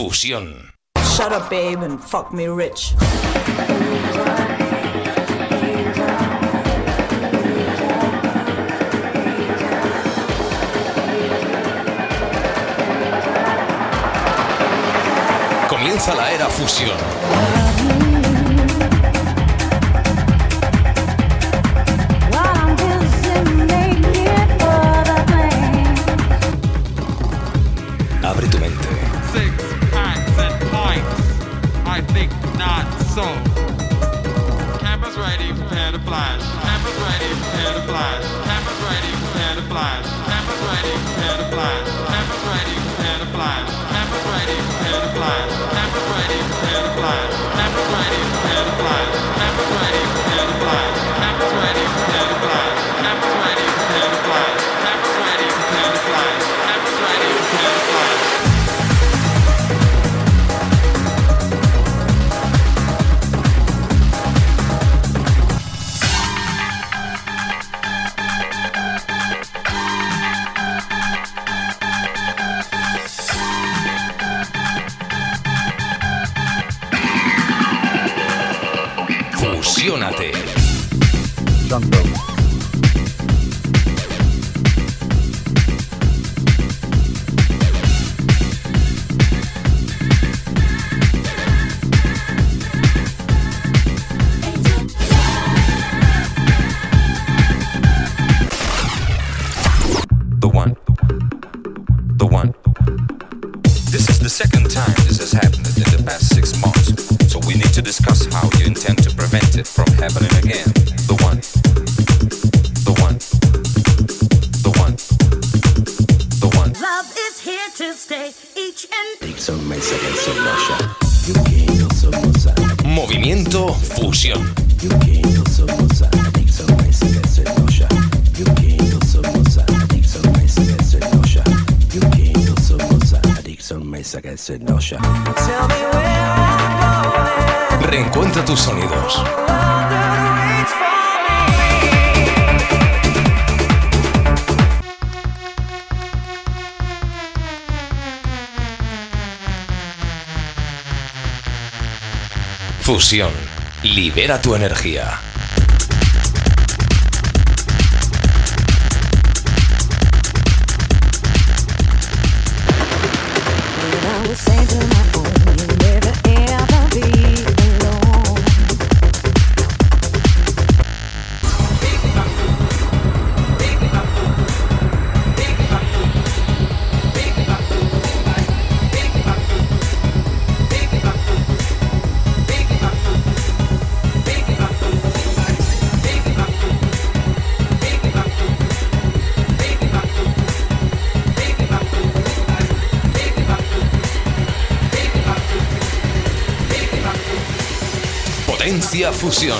Fusión. Shut up, babe, and fuck me rich. Comienza la era Fusión. Abre tu mente. I think not so. Cameras ready, prepare to flash. Cameras ready, prepare to flash. Cameras ready, prepare to flash. Cameras ready, prepare to flash. London. Fusión. Reencuentra tus sonidos. Fusión. Libera tu energía. Potencia Fusión.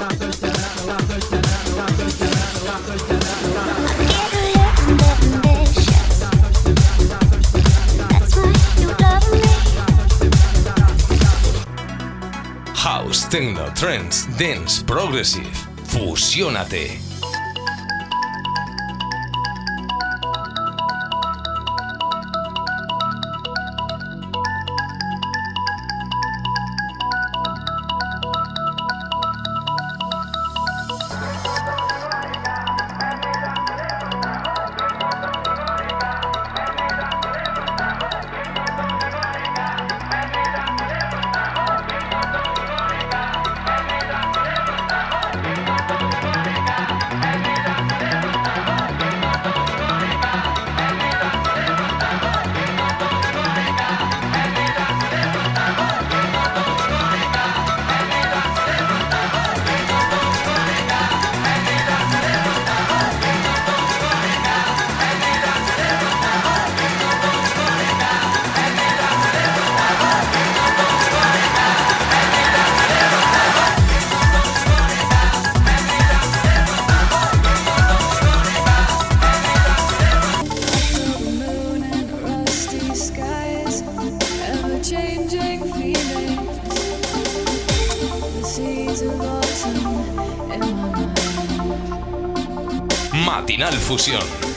I'm. House, Techno, Trends, Dance, Progressive. Fusiónate. Matinal Fusión.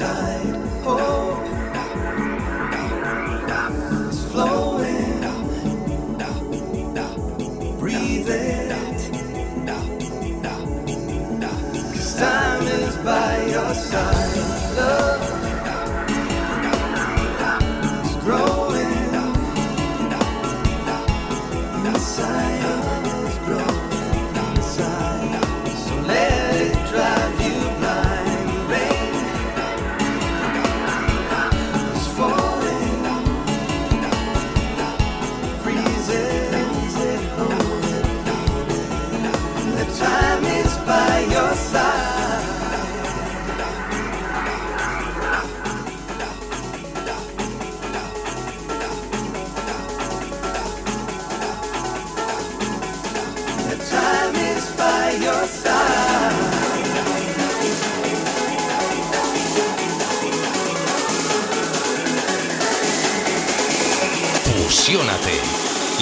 side.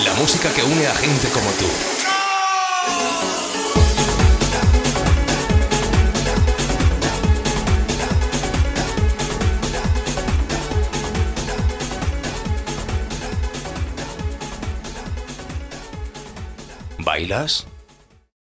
La música que une a gente como tú. ¿Bailas?